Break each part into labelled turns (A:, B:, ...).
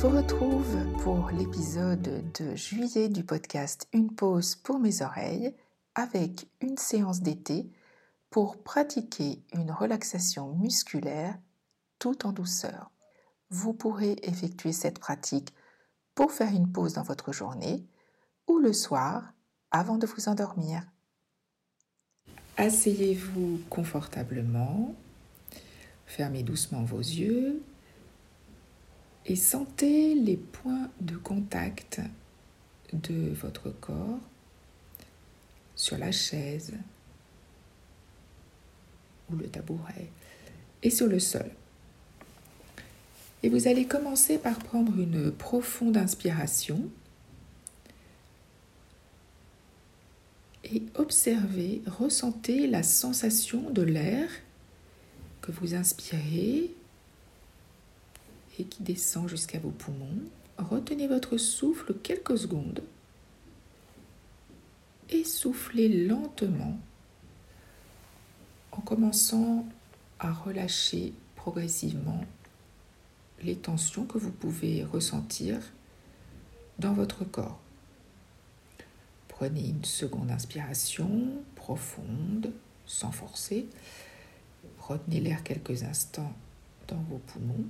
A: Vous retrouve pour l'épisode de juillet du podcast Une pause pour mes oreilles avec une séance d'été pour pratiquer une relaxation musculaire tout en douceur. Vous pourrez effectuer cette pratique pour faire une pause dans votre journée ou le soir avant de vous endormir. Asseyez-vous confortablement, fermez doucement vos yeux et sentez les points de contact de votre corps sur la chaise ou le tabouret et sur le sol. Et vous allez commencer par prendre une profonde inspiration et observez, ressentez la sensation de l'air que vous inspirez qui descend jusqu'à vos poumons. Retenez votre souffle quelques secondes et soufflez lentement en commençant à relâcher progressivement les tensions que vous pouvez ressentir dans votre corps. Prenez une seconde inspiration profonde, sans forcer. Retenez l'air quelques instants dans vos poumons.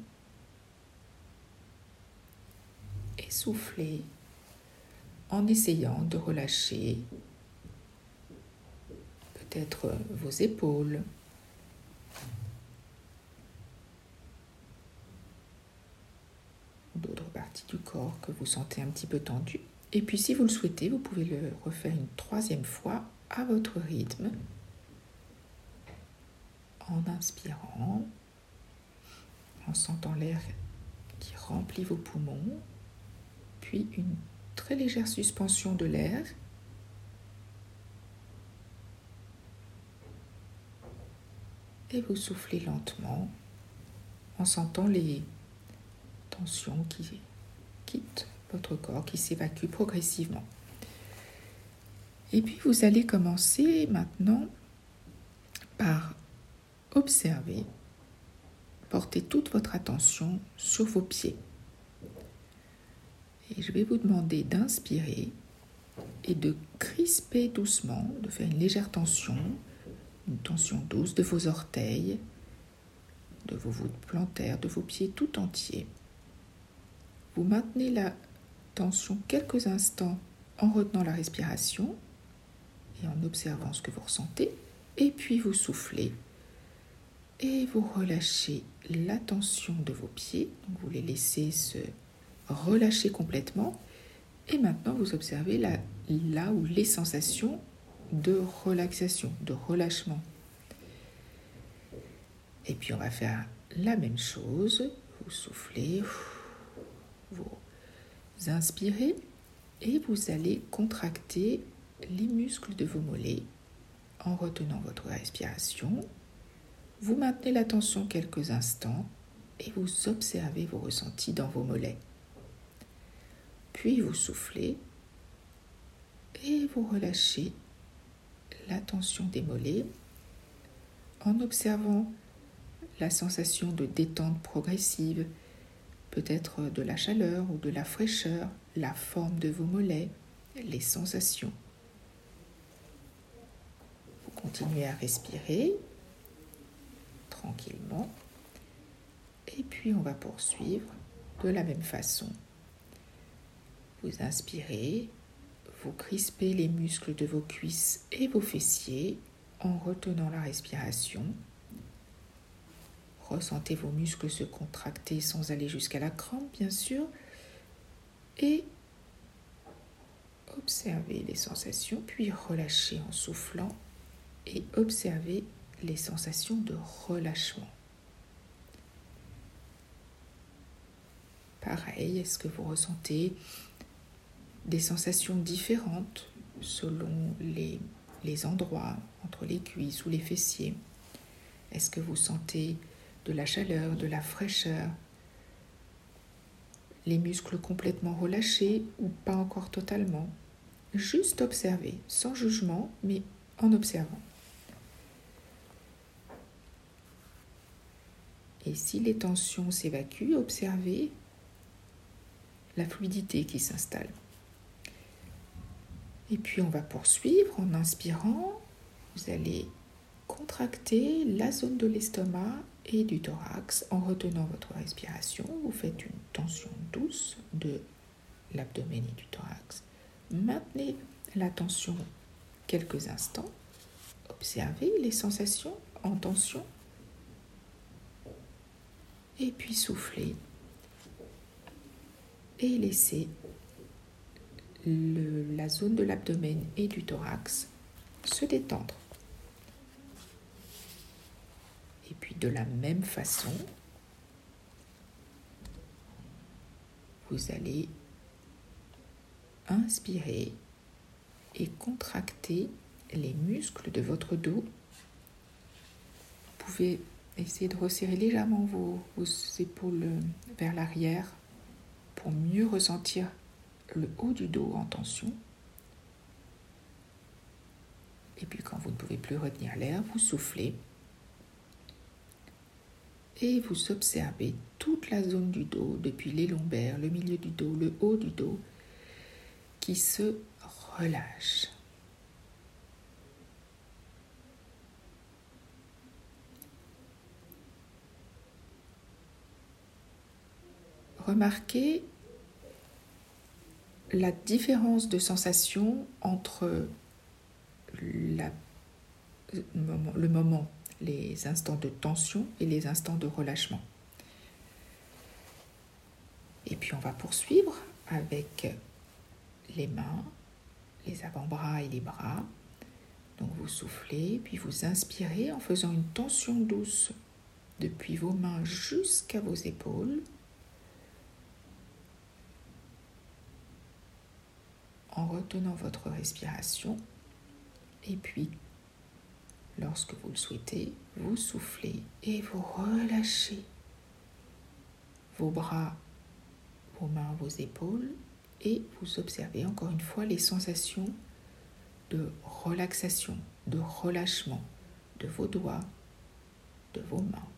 A: Et soufflez en essayant de relâcher peut-être vos épaules, d'autres parties du corps que vous sentez un petit peu tendues. Et puis si vous le souhaitez, vous pouvez le refaire une troisième fois à votre rythme en inspirant, en sentant l'air qui remplit vos poumons, puis une très légère suspension de l'air. Et vous soufflez lentement en sentant les tensions qui quittent votre corps, qui s'évacue progressivement. Et puis vous allez commencer maintenant par observer, porter toute votre attention sur vos pieds. Et je vais vous demander d'inspirer et de crisper doucement, de faire une légère tension, une tension douce de vos orteils, de vos voûtes plantaires, de vos pieds tout entiers. Vous maintenez la tension quelques instants en retenant la respiration et en observant ce que vous ressentez. Et puis vous soufflez et vous relâchez la tension de vos pieds. vous les laissez se relâcher complètement. Et maintenant, vous observez là, là où les sensations de relaxation, de relâchement. Et puis on va faire la même chose. Vous soufflez, vous inspirez et vous allez contracter les muscles de vos mollets en retenant votre respiration. Vous maintenez la tension quelques instants et vous observez vos ressentis dans vos mollets. Puis vous soufflez et vous relâchez la tension des mollets en observant la sensation de détente progressive peut-être de la chaleur ou de la fraîcheur, la forme de vos mollets, les sensations. Vous continuez à respirer tranquillement et puis on va poursuivre de la même façon. Vous inspirez, vous crispez les muscles de vos cuisses et vos fessiers en retenant la respiration Ressentez vos muscles se contracter sans aller jusqu'à la crampe, bien sûr. Et observez les sensations, puis relâchez en soufflant et observez les sensations de relâchement. Pareil, est-ce que vous ressentez des sensations différentes selon les, endroits entre les cuisses ou les fessiers Est-ce que vous sentez de la chaleur, de la fraîcheur, les muscles complètement relâchés ou pas encore totalement? Juste observer, sans jugement, mais en observant. Et si les tensions s'évacuent, observez la fluidité qui s'installe. Et puis on va poursuivre en inspirant. Vous allez contracter la zone de l'estomac et du thorax en retenant votre respiration. Vous faites une tension douce de l'abdomen et du thorax. Maintenez la tension quelques instants. Observez les sensations en tension. Et puis soufflez. Et laissez la zone de l'abdomen et du thorax se détendre. Et puis de la même façon, vous allez inspirer et contracter les muscles de votre dos. Vous pouvez essayer de resserrer légèrement vos, vos épaules vers l'arrière pour mieux ressentir le haut du dos en tension. Et puis quand vous ne pouvez plus retenir l'air, vous soufflez et vous observez toute la zone du dos, depuis les lombaires, le milieu du dos, le haut du dos, qui se relâche. Remarquez la différence de sensation entre le moment les instants de tension et les instants de relâchement. Et puis on va poursuivre avec les mains, les avant-bras et les bras. Donc vous soufflez, puis vous inspirez en faisant une tension douce depuis vos mains jusqu'à vos épaules. En retenant votre respiration. Et puis Lorsque vous le souhaitez, vous soufflez et vous relâchez vos bras, vos mains, vos épaules et vous observez encore une fois les sensations de relaxation, de relâchement de vos doigts, de vos mains,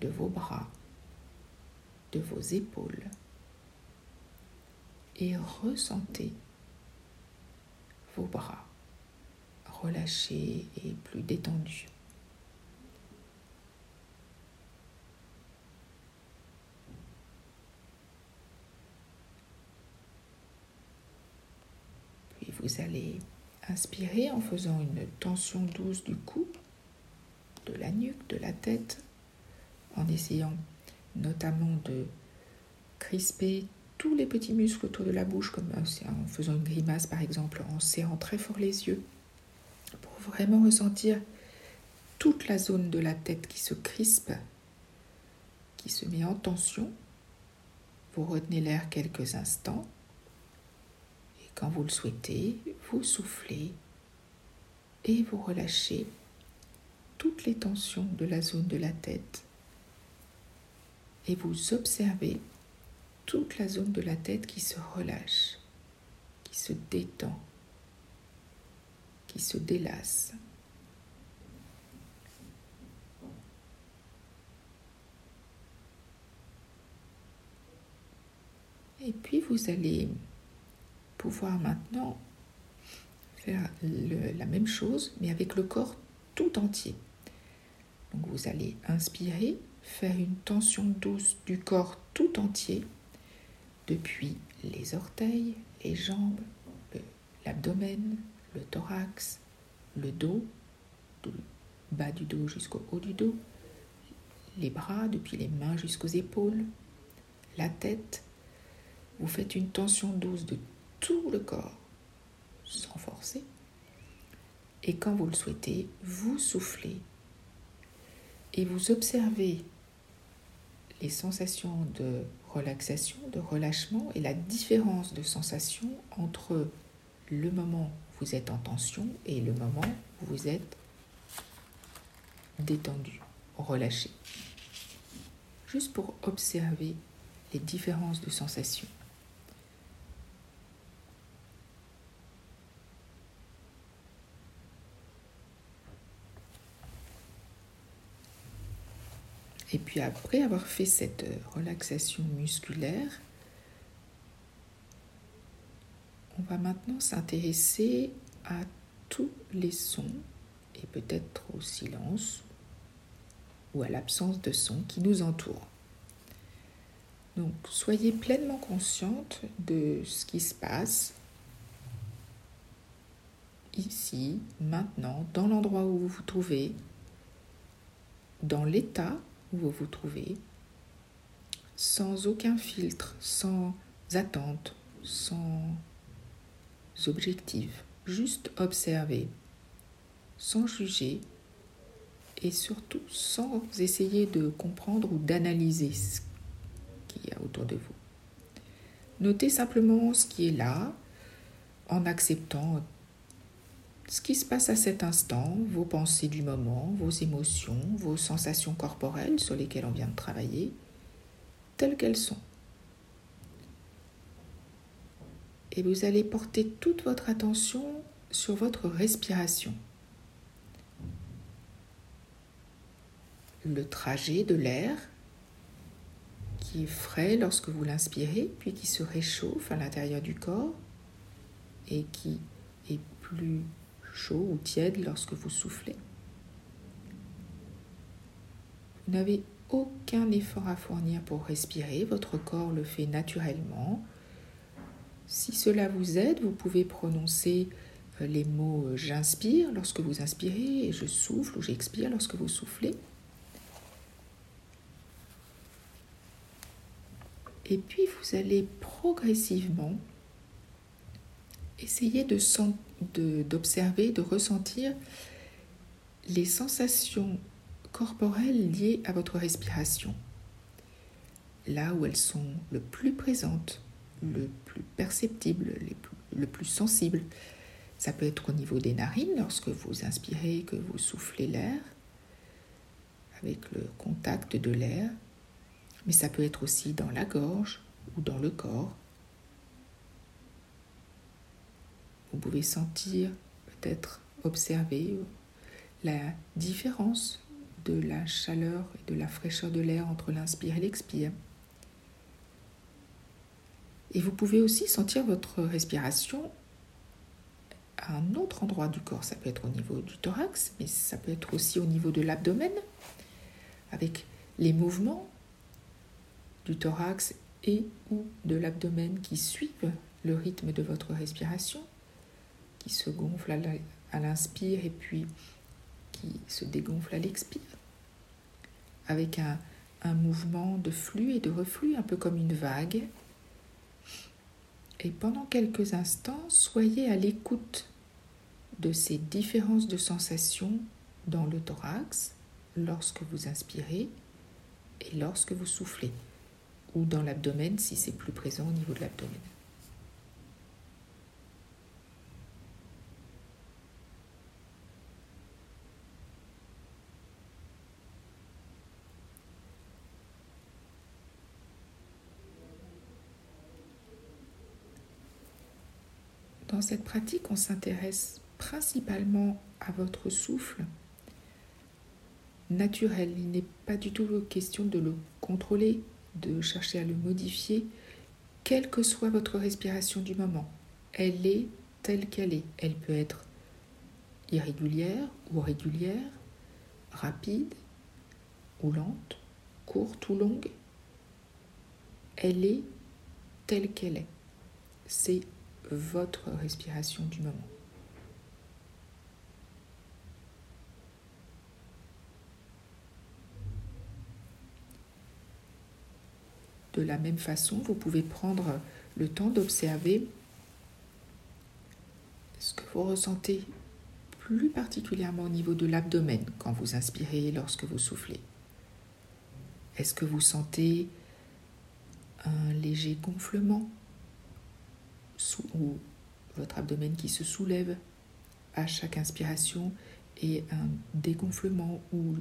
A: de vos bras, de vos épaules. Et ressentez bras relâché et plus détendu. Puis vous allez inspirer en faisant une tension douce du cou, de la nuque, de la tête, en essayant notamment de crisper tous les petits muscles autour de la bouche, comme en faisant une grimace par exemple, en serrant très fort les yeux vraiment ressentir toute la zone de la tête qui se crispe, qui se met en tension. Vous retenez l'air quelques instants et quand vous le souhaitez, vous soufflez et vous relâchez toutes les tensions de la zone de la tête et vous observez toute la zone de la tête qui se relâche, qui se détend qui se délasse. Et puis vous allez pouvoir maintenant faire la même chose, mais avec le corps tout entier. Donc vous allez inspirer, faire une tension douce du corps tout entier, depuis les orteils, les jambes, l'abdomen, le thorax, le dos, du bas du dos jusqu'au haut du dos, les bras depuis les mains jusqu'aux épaules, la tête. Vous faites une tension douce de tout le corps, sans forcer. Et quand vous le souhaitez, vous soufflez et vous observez les sensations de relaxation, de relâchement et la différence de sensations entre le moment vous êtes en tension et le moment où vous êtes détendu, relâché. Juste pour observer les différences de sensations. Et puis après avoir fait cette relaxation musculaire, On va maintenant s'intéresser à tous les sons et peut-être au silence ou à l'absence de son qui nous entoure. Donc soyez pleinement consciente de ce qui se passe ici, maintenant, dans l'endroit où vous vous trouvez, dans l'état où vous vous trouvez, sans aucun filtre, sans attente, sans objectif, juste observer, sans juger et surtout sans essayer de comprendre ou d'analyser ce qu'il y a autour de vous. Notez simplement ce qui est là en acceptant ce qui se passe à cet instant, vos pensées du moment, vos émotions, vos sensations corporelles sur lesquelles on vient de travailler, telles qu'elles sont. Et vous allez porter toute votre attention sur votre respiration. Le trajet de l'air qui est frais lorsque vous l'inspirez, puis qui se réchauffe à l'intérieur du corps et qui est plus chaud ou tiède lorsque vous soufflez. Vous n'avez aucun effort à fournir pour respirer, votre corps le fait naturellement. Si cela vous aide, vous pouvez prononcer euh, les mots euh, j'inspire lorsque vous inspirez et je souffle ou j'expire lorsque vous soufflez. Et puis vous allez progressivement essayer de, d'observer, de, ressentir les sensations corporelles liées à votre respiration. Là où elles sont le plus présentes, le plus perceptibles, le plus sensibles. Ça peut être au niveau des narines lorsque vous inspirez, que vous soufflez l'air, avec le contact de l'air, mais ça peut être aussi dans la gorge ou dans le corps. Vous pouvez sentir, peut-être observer la différence de la chaleur et de la fraîcheur de l'air entre l'inspire et l'expire. Et vous pouvez aussi sentir votre respiration à un autre endroit du corps. Ça peut être au niveau du thorax, mais ça peut être aussi au niveau de l'abdomen, avec les mouvements du thorax et ou de l'abdomen qui suivent le rythme de votre respiration qui se gonfle à l'inspire et puis qui se dégonfle à l'expire, avec un, mouvement de flux et de reflux, un peu comme une vague. Et pendant quelques instants, soyez à l'écoute de ces différences de sensations dans le thorax lorsque vous inspirez et lorsque vous soufflez, ou dans l'abdomen si c'est plus présent au niveau de l'abdomen. Dans cette pratique, on s'intéresse principalement à votre souffle naturel. Il n'est pas du tout question de le contrôler, de chercher à le modifier, quelle que soit votre respiration du moment. Elle est telle qu'elle est. Elle peut être irrégulière ou régulière, rapide ou lente, courte ou longue. Elle est telle qu'elle est. C'est votre respiration du moment. De la même façon, vous pouvez prendre le temps d'observer ce que vous ressentez plus particulièrement au niveau de l'abdomen quand vous inspirez et lorsque vous soufflez. Est-ce que vous sentez un léger gonflement ou votre abdomen qui se soulève à chaque inspiration et un dégonflement ou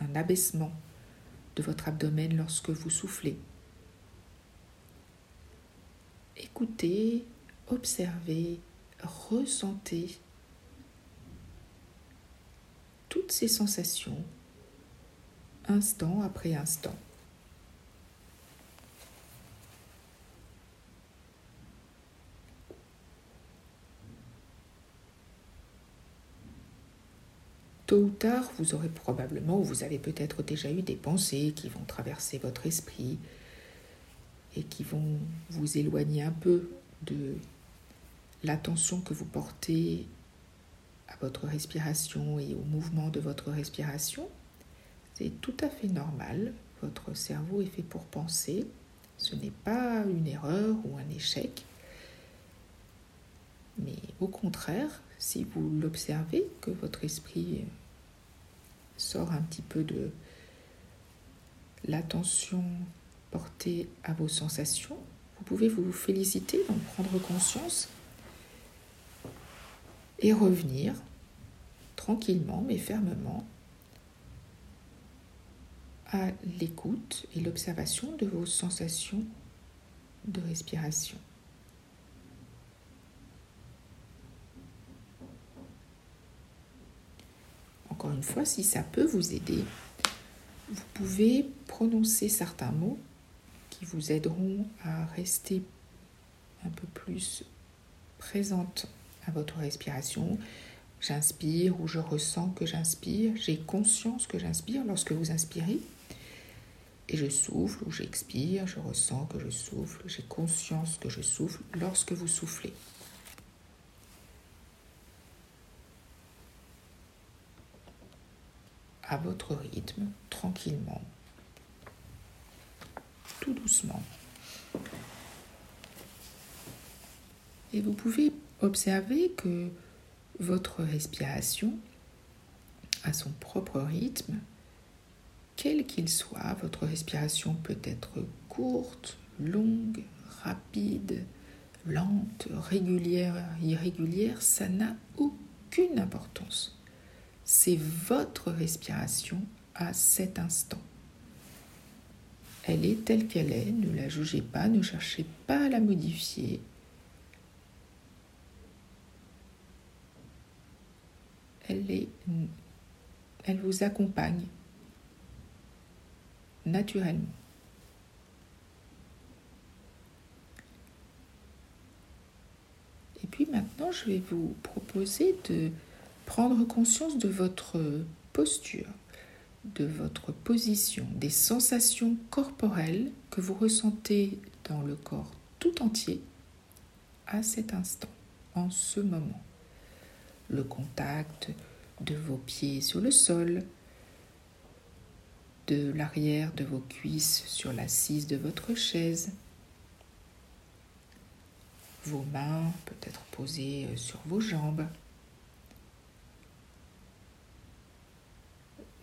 A: un abaissement de votre abdomen lorsque vous soufflez. Écoutez, observez, ressentez toutes ces sensations instant après instant. Tôt ou tard, vous aurez probablement, ou vous avez peut-être déjà eu des pensées qui vont traverser votre esprit et qui vont vous éloigner un peu de l'attention que vous portez à votre respiration et au mouvement de votre respiration. C'est tout à fait normal. Votre cerveau est fait pour penser. Ce n'est pas une erreur ou un échec. Mais au contraire, si vous l'observez, que votre esprit sort un petit peu de l'attention portée à vos sensations, vous pouvez vous féliciter, en prendre conscience et revenir tranquillement mais fermement à l'écoute et l'observation de vos sensations de respiration. Encore une fois, si ça peut vous aider, vous pouvez prononcer certains mots qui vous aideront à rester un peu plus présente à votre respiration. J'inspire ou je ressens que j'inspire, j'ai conscience que j'inspire lorsque vous inspirez. Et je souffle ou j'expire, je ressens que je souffle, j'ai conscience que je souffle lorsque vous soufflez. À votre rythme, tranquillement, tout doucement. Et vous pouvez observer que votre respiration a son propre rythme quel qu'il soit, votre respiration peut être courte, longue, rapide, lente, régulière, irrégulière, ça n'a aucune importance. C'est votre respiration à cet instant. Elle est telle qu'elle est, ne la jugez pas, ne cherchez pas à la modifier. Elle, vous accompagne naturellement. Et puis maintenant, je vais vous proposer de prendre conscience de votre posture, de votre position, des sensations corporelles que vous ressentez dans le corps tout entier à cet instant, en ce moment. Le contact de vos pieds sur le sol, de l'arrière de vos cuisses sur l'assise de votre chaise. Vos mains peut-être posées euh, sur vos jambes.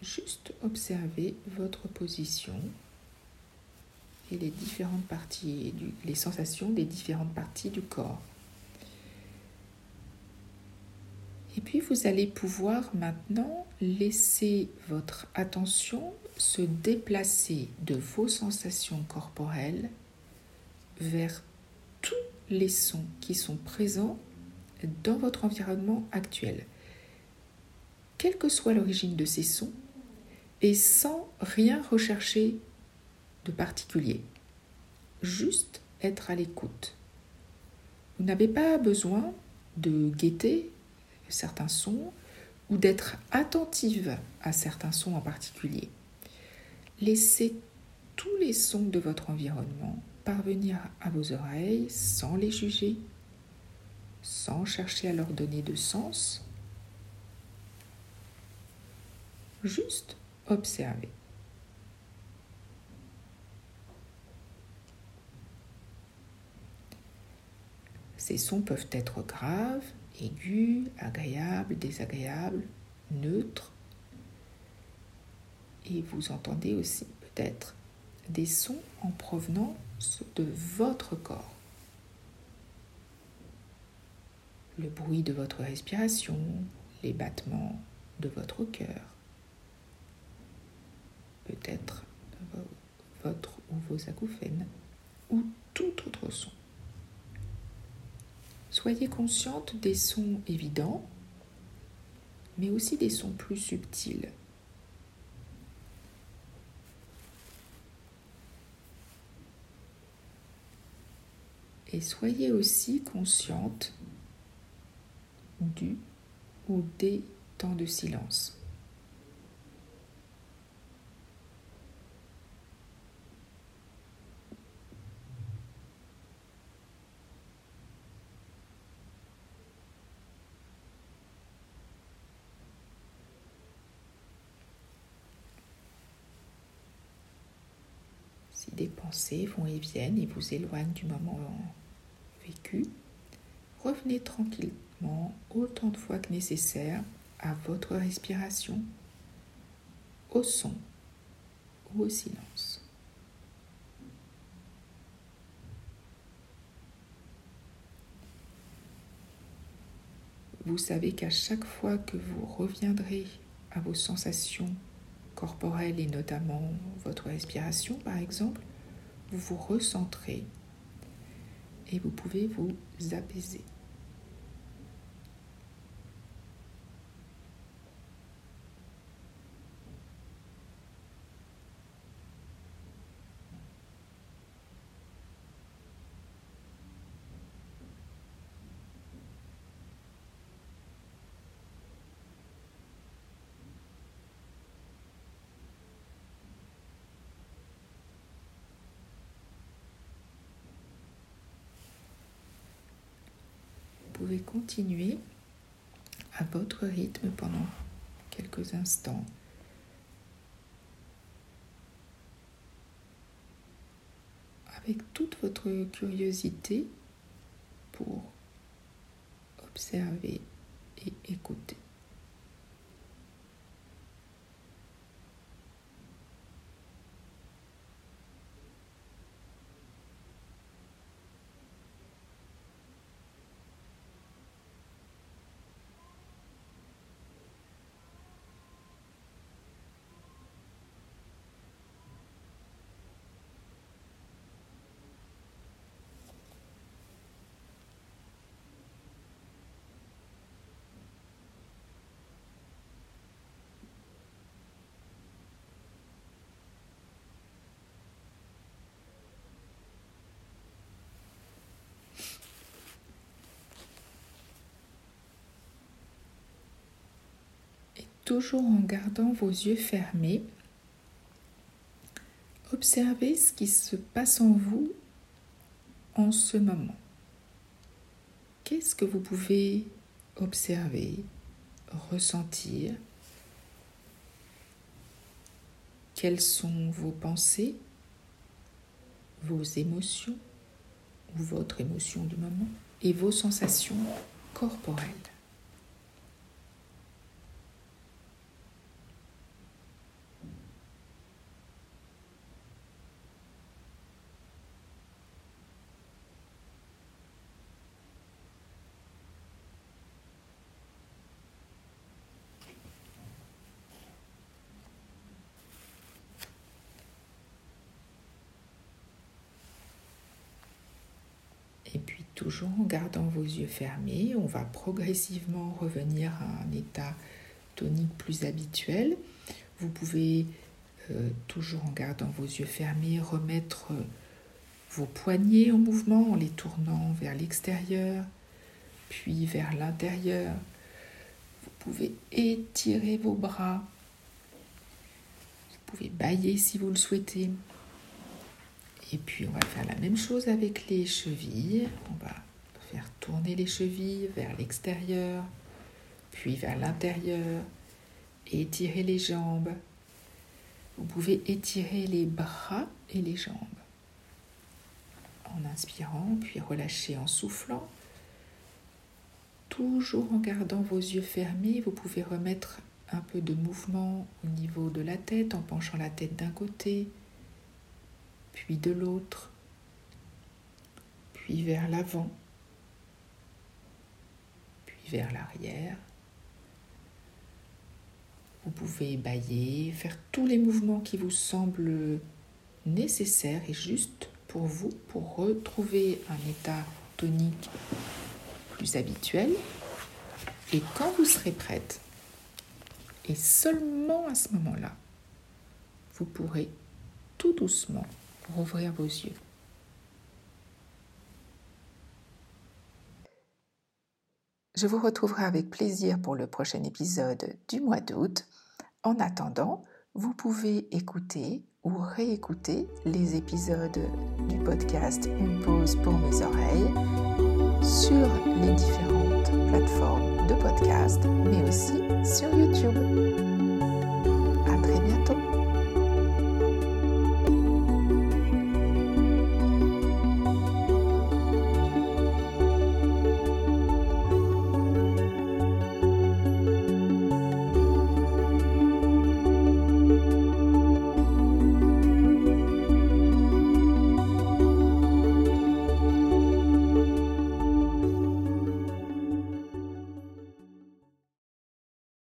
A: Juste observez votre position et les différentes parties, les sensations des différentes parties du corps. Et puis vous allez pouvoir maintenant laisser votre attention se déplacer de vos sensations corporelles vers tous les sons qui sont présents dans votre environnement actuel, quelle que soit l'origine de ces sons, et sans rien rechercher de particulier. Juste être à l'écoute. Vous n'avez pas besoin de guetter certains sons ou d'être attentive à certains sons en particulier. Laissez tous les sons de votre environnement parvenir à vos oreilles sans les juger, sans chercher à leur donner de sens. Juste observer. Ces sons peuvent être graves, aigus, agréables, désagréables, neutres. Et vous entendez aussi peut-être des sons en provenance de votre corps. Le bruit de votre respiration, les battements de votre cœur, peut-être votre ou vos acouphènes, ou tout autre son. Soyez consciente des sons évidents, mais aussi des sons plus subtils. Et soyez aussi consciente du ou des temps de silence. Des pensées vont et viennent et vous éloignent du moment vécu, revenez tranquillement autant de fois que nécessaire à votre respiration, au son ou au silence. Vous savez qu'à chaque fois que vous reviendrez à vos sensations corporelles et notamment votre respiration par exemple, vous vous recentrez et vous pouvez vous apaiser. Pouvez continuer à votre rythme pendant quelques instants. Avec toute votre curiosité pour observer et écouter. Toujours en gardant vos yeux fermés, observez ce qui se passe en vous en ce moment. Qu'est-ce que vous pouvez observer, ressentir? Quelles sont vos pensées, vos émotions ou votre émotion du moment et vos sensations corporelles? Et puis toujours en gardant vos yeux fermés, on va progressivement revenir à un état tonique plus habituel. Vous pouvez euh, toujours en gardant vos yeux fermés remettre euh, vos poignets en mouvement en les tournant vers l'extérieur, puis vers l'intérieur. Vous pouvez étirer vos bras. Vous pouvez bailler si vous le souhaitez. Et puis on va faire la même chose avec les chevilles. On va faire tourner les chevilles vers l'extérieur, puis vers l'intérieur, étirer les jambes. Vous pouvez étirer les bras et les jambes. En inspirant, puis relâcher en soufflant. Toujours en gardant vos yeux fermés, vous pouvez remettre un peu de mouvement au niveau de la tête en penchant la tête d'un côté, puis de l'autre, puis vers l'avant, puis vers l'arrière. Vous pouvez bailler, faire tous les mouvements qui vous semblent nécessaires et justes pour vous, pour retrouver un état tonique plus habituel. Et quand vous serez prête, et seulement à ce moment-là, vous pourrez tout doucement rouvrir vos yeux. Je vous retrouverai avec plaisir pour le prochain épisode du mois d'août. En attendant, vous pouvez écouter ou réécouter les épisodes du podcast Une pause pour mes oreilles sur les différentes plateformes de podcast, mais aussi sur YouTube.